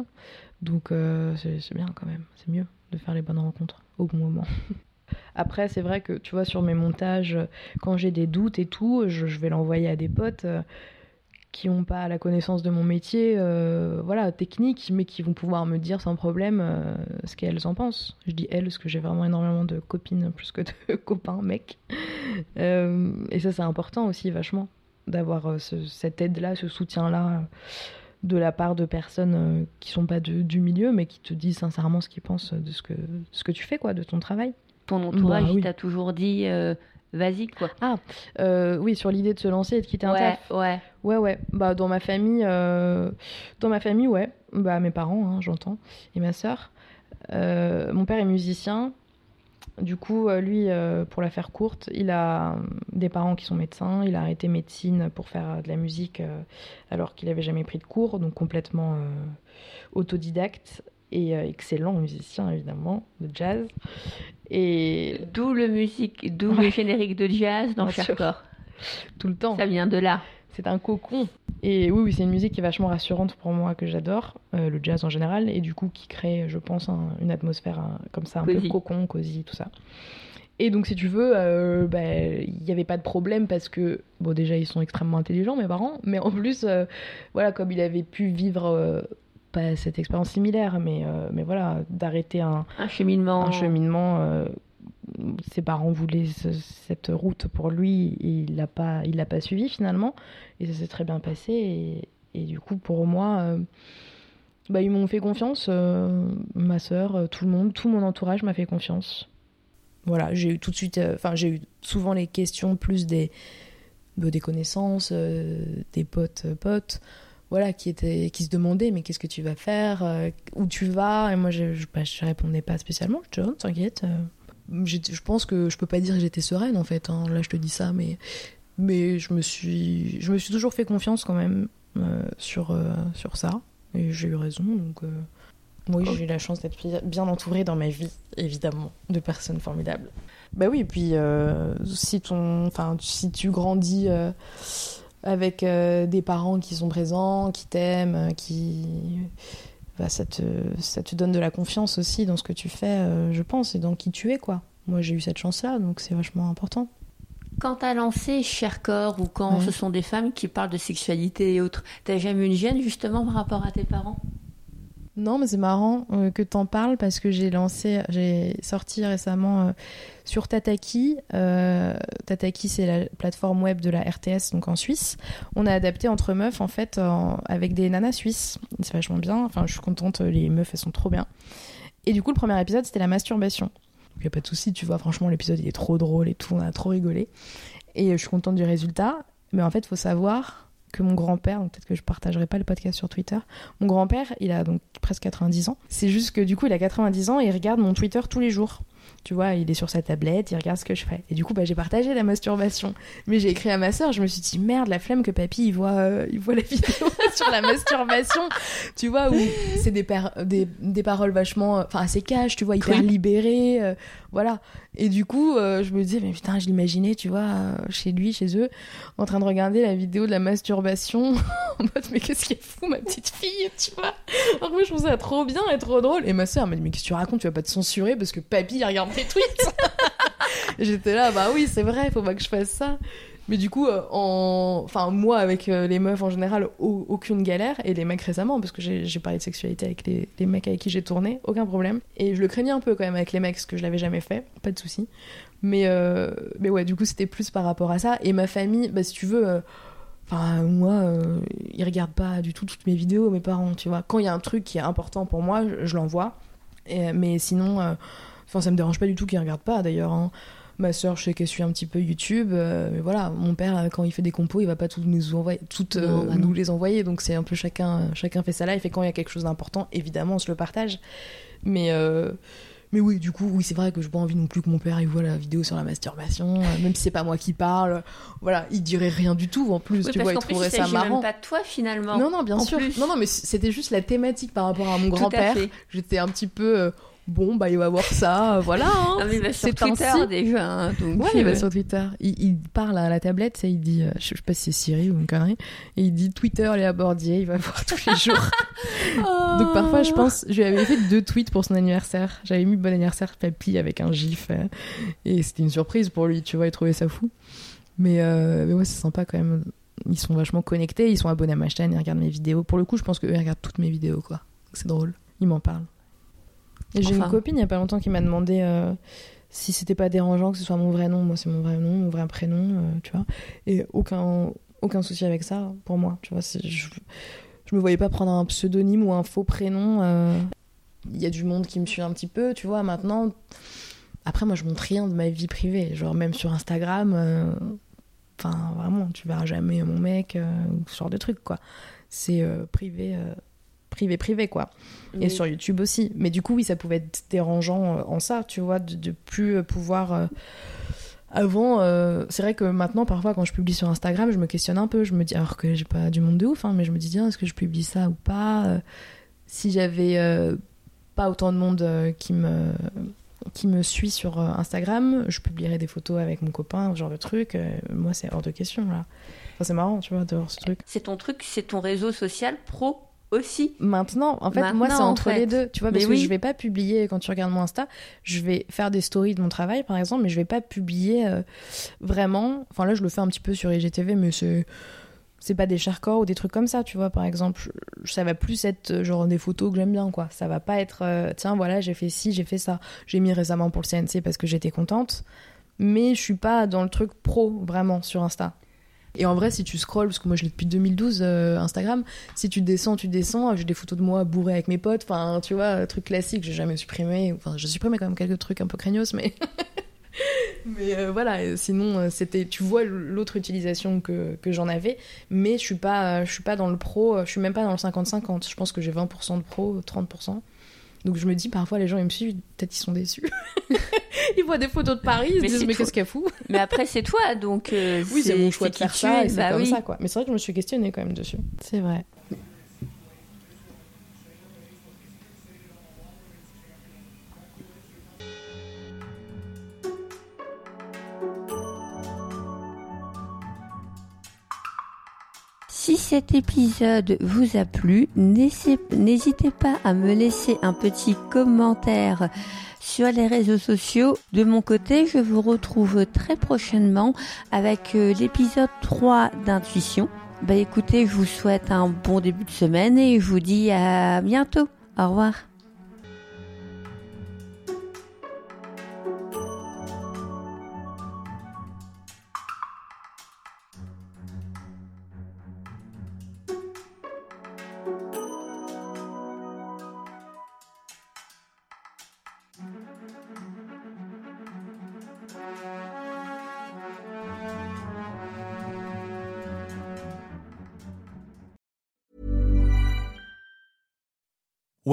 Donc euh, c'est bien quand même. C'est mieux de faire les bonnes rencontres au bon moment. Après, c'est vrai que tu vois, sur mes montages, quand j'ai des doutes et tout, je, je vais l'envoyer à des potes euh, qui n'ont pas la connaissance de mon métier, euh, voilà, technique, mais qui vont pouvoir me dire sans problème euh, ce qu'elles en pensent. Je dis elles parce que j'ai vraiment énormément de copines plus que de copains, mecs. Euh, et ça, c'est important aussi, vachement, d'avoir ce- cette aide-là, ce soutien-là euh, de la part de personnes qui sont pas de- du milieu, mais qui te disent sincèrement ce qu'ils pensent de ce que, ce que tu fais, quoi, de ton travail. Ton entourage, Bah oui. il t'a toujours dit vas-y quoi. Euh, oui, sur l'idée de se lancer et de quitter un taf. ouais. Ouais, ouais. Bah, dans ma famille, euh, dans ma famille, ouais. Bah, mes parents, hein, j'entends, et ma sœur. Euh, mon père est musicien. Du coup, lui, pour la faire courte, il a des parents qui sont médecins. Il a arrêté médecine pour faire de la musique alors qu'il avait jamais pris de cours, donc complètement autodidacte et euh, excellent musicien évidemment de jazz. Et D'où le musique, d'où le générique de jazz dans. Chercorps. tout le temps. Ça vient de là. C'est un cocon. Et oui, oui c'est une musique qui est vachement rassurante pour moi, que j'adore, euh, le jazz en général, et du coup qui crée, je pense, une atmosphère comme ça, un peu cocon, cosy, tout ça. Et donc, si tu veux, euh, bah, il n'y avait pas de problème parce que, bon, déjà, ils sont extrêmement intelligents, mes parents, mais en plus, euh, voilà, comme il avait pu vivre, pas cette expérience similaire, mais, mais voilà, d'arrêter un, un cheminement, un cheminement ses parents voulaient cette route pour lui et il l'a pas il l'a pas suivi finalement et ça s'est très bien passé et, et, du coup pour moi euh, bah, ils m'ont fait confiance euh, ma sœur euh, tout le monde tout mon entourage m'a fait confiance. Voilà j'ai eu tout de suite enfin j'ai eu souvent les questions plus des bah, des connaissances des potes potes voilà qui étaient qui se demandaient mais qu'est-ce que tu vas faire où tu vas? Et moi je, je, bah, je répondais pas spécialement je te t'inquiète je pense que je peux pas dire que j'étais sereine en fait. Hein. Là, je te dis ça, mais mais je me suis je me suis toujours fait confiance quand même euh, sur euh, sur ça et j'ai eu raison. Donc euh, oui, j'ai eu la chance d'être bien entourée dans ma vie, évidemment, de personnes formidables. Bah oui, et puis si ton si tu grandis avec des parents qui sont présents, qui t'aiment, qui bah, ça, te, ça te donne de la confiance aussi dans ce que tu fais, euh, je pense, et dans qui tu es, quoi. Moi, j'ai eu cette chance-là, donc c'est vachement important. Quand t'as lancé Cher Corps, ou quand ce sont des femmes qui parlent de sexualité et autres, t'as jamais eu une gêne, justement, par rapport à tes parents? Non, mais c'est marrant euh, que tu en parles parce que j'ai lancé, j'ai sorti récemment euh, sur Tataki. Euh, Tataki, c'est la plateforme web de la RTS, donc en Suisse. On a adapté entre meufs, en fait, avec des nanas suisses. C'est vachement bien. Enfin, je suis contente, les meufs, elles sont trop bien. Et du coup, le premier épisode, c'était la masturbation. Il n'y a pas de souci, tu vois, franchement, l'épisode, il est trop drôle et tout, on a trop rigolé. Et je suis contente du résultat. Mais en fait, il faut savoir que mon grand-père, donc peut-être que je partagerai pas le podcast sur Twitter, mon grand-père, il a donc presque 90 ans. C'est juste que du coup, il a 90 ans et il regarde mon Twitter tous les jours. Tu vois, il est sur sa tablette, il regarde ce que je fais. Et du coup, bah, j'ai partagé la masturbation. Mais j'ai écrit à ma soeur, je me suis dit, merde, la flemme que papy, il voit, euh, il voit la vidéo sur la masturbation. Tu vois, où c'est des, des, des, paroles vachement, enfin, assez cash, tu vois, hyper libérées. Euh, voilà. Et du coup, euh, je me disais, mais putain, je l'imaginais, tu vois, chez lui, chez eux, en train de regarder la vidéo de la masturbation, en mode, mais qu'est-ce qui est fou, ma petite fille, tu vois. Alors moi, je trouve ça trop bien et trop drôle. Et ma soeur m'a dit, mais qu'est-ce que tu racontes, tu vas pas te censurer parce que papy, il regarde tweets. J'étais là, bah oui, c'est vrai, faut pas que je fasse ça. Mais du coup, euh, en... enfin, moi, avec euh, les meufs en général, aucune galère. Et les mecs récemment, parce que j'ai parlé de sexualité avec les, mecs avec qui j'ai tourné, aucun problème. Et je le craignais un peu quand même avec les mecs, parce que je l'avais jamais fait, pas de souci. Mais, euh, mais ouais, du coup, c'était plus par rapport à ça. Et ma famille, bah, si tu veux. Enfin, moi, ils regardent pas du tout toutes mes vidéos, mes parents, tu vois. Quand il y a un truc qui est important pour moi, je, l'envoie. Mais sinon, enfin, ça me dérange pas du tout qu'ils regardent pas, d'ailleurs. Hein. Ma soeur, je sais qu'elle suit un petit peu YouTube. Euh, mais voilà, mon père, euh, quand il fait des compos, il va pas toutes nous envoyer, toutes euh, bah nous les envoyer. Donc c'est un peu chacun, chacun fait ça là. Et quand il y a quelque chose d'important, évidemment, on se le partage. Mais mais oui, du coup, oui, c'est vrai que je n'ai pas envie non plus que mon père il voit la vidéo sur la masturbation, même si c'est pas moi qui parle. Voilà, il dirait rien du tout en plus. tu vois, il trouverait ça marrant. pas de toi finalement. Non, non, bien sûr. Non, non, mais c'était juste la thématique par rapport à mon grand-père. J'étais un petit peu bon bah il va voir ça voilà hein. non, mais il va sur Twitter déjà hein, donc il va euh, sur Twitter. Il, parle à la tablette ça il dit euh, je sais pas si c'est Siri ou une connerie et il dit Twitter les abordiers il va voir tous les jours. Oh. donc parfois je pense je lui avais fait deux tweets pour son anniversaire. J'avais mis bon anniversaire papy avec un gif euh, et c'était une surprise pour lui tu vois il trouvait ça fou. Mais, mais ouais c'est sympa quand même. Ils sont vachement connectés ils sont abonnés à ma chaîne ils regardent mes vidéos. Pour le coup je pense qu'eux ils regardent toutes mes vidéos quoi. C'est drôle. Ils m'en parlent j'ai une copine il y a pas longtemps qui m'a demandé euh, si c'était pas dérangeant que ce soit mon vrai nom. Moi, c'est mon vrai nom, mon vrai prénom, euh, tu vois. Et aucun, aucun souci avec ça pour moi, tu vois. Je, je me voyais pas prendre un pseudonyme ou un faux prénom. Euh. Il y a du monde qui me suit un petit peu, tu vois. Maintenant, après, moi, je montre rien de ma vie privée. Genre, même sur Instagram, enfin, vraiment, tu verras jamais mon mec, ce genre de truc, quoi. C'est privé privé privé quoi et sur YouTube aussi mais du coup oui ça pouvait être dérangeant euh, en ça tu vois de, de plus euh, pouvoir euh, avant c'est vrai que maintenant parfois quand je publie sur Instagram je me questionne un peu je me dis alors que j'ai pas du monde de ouf hein, mais je me dis tiens est-ce que je publie ça ou pas si j'avais pas autant de monde qui me qui me suit sur Instagram, je publierai des photos avec mon copain, ce genre de truc. Moi, c'est hors de question là. Enfin, c'est marrant, tu vois, de voir ce truc. C'est ton truc, c'est ton réseau social pro aussi. Maintenant, en fait, moi, c'est en entre fait. les deux. Tu vois, Mais parce que oui. je vais pas publier, quand tu regardes mon Insta, je vais faire des stories de mon travail, par exemple, mais je vais pas publier euh, vraiment. Enfin, là, je le fais un petit peu sur IGTV, mais c'est. C'est pas des charcors ou des trucs comme ça, tu vois, par exemple. Ça va plus être euh, genre des photos que j'aime bien, quoi. Ça va pas être, euh, tiens, voilà, j'ai fait ci, j'ai fait ça. J'ai mis récemment pour le CNC parce que j'étais contente. Mais je suis pas dans le truc pro, vraiment, sur Insta. Et en vrai, si tu scrolls, parce que moi je l'ai depuis 2012, euh, Instagram, si tu descends, tu descends, j'ai des photos de moi bourrée avec mes potes, enfin, tu vois, euh, truc classique, j'ai jamais supprimé, enfin, j'ai supprimé quand même quelques trucs un peu craignos, mais. mais euh, voilà, sinon, c'était, tu vois l'autre utilisation que, que j'en avais, mais je suis pas, je suis pas dans le pro, je suis même pas dans le 50-50, je pense que j'ai 20% de pro, 30%. Donc je me dis, parfois les gens ils me suivent, peut-être ils sont déçus. ils voient des photos de Paris, ils se Mais disent, mais qu'est-ce qu'elle fout Mais après, c'est toi, donc. euh, oui, c'est mon choix de faire ça es, et c'est bah comme oui. ça, quoi. Mais c'est vrai que je me suis questionnée quand même dessus. C'est vrai. Si cet épisode vous a plu, n'hésitez pas à me laisser un petit commentaire sur les réseaux sociaux. De mon côté, je vous retrouve très prochainement avec euh, l'épisode 3 d'Intuition. Bah écoutez, je vous souhaite un bon début de semaine et je vous dis à bientôt. Au revoir.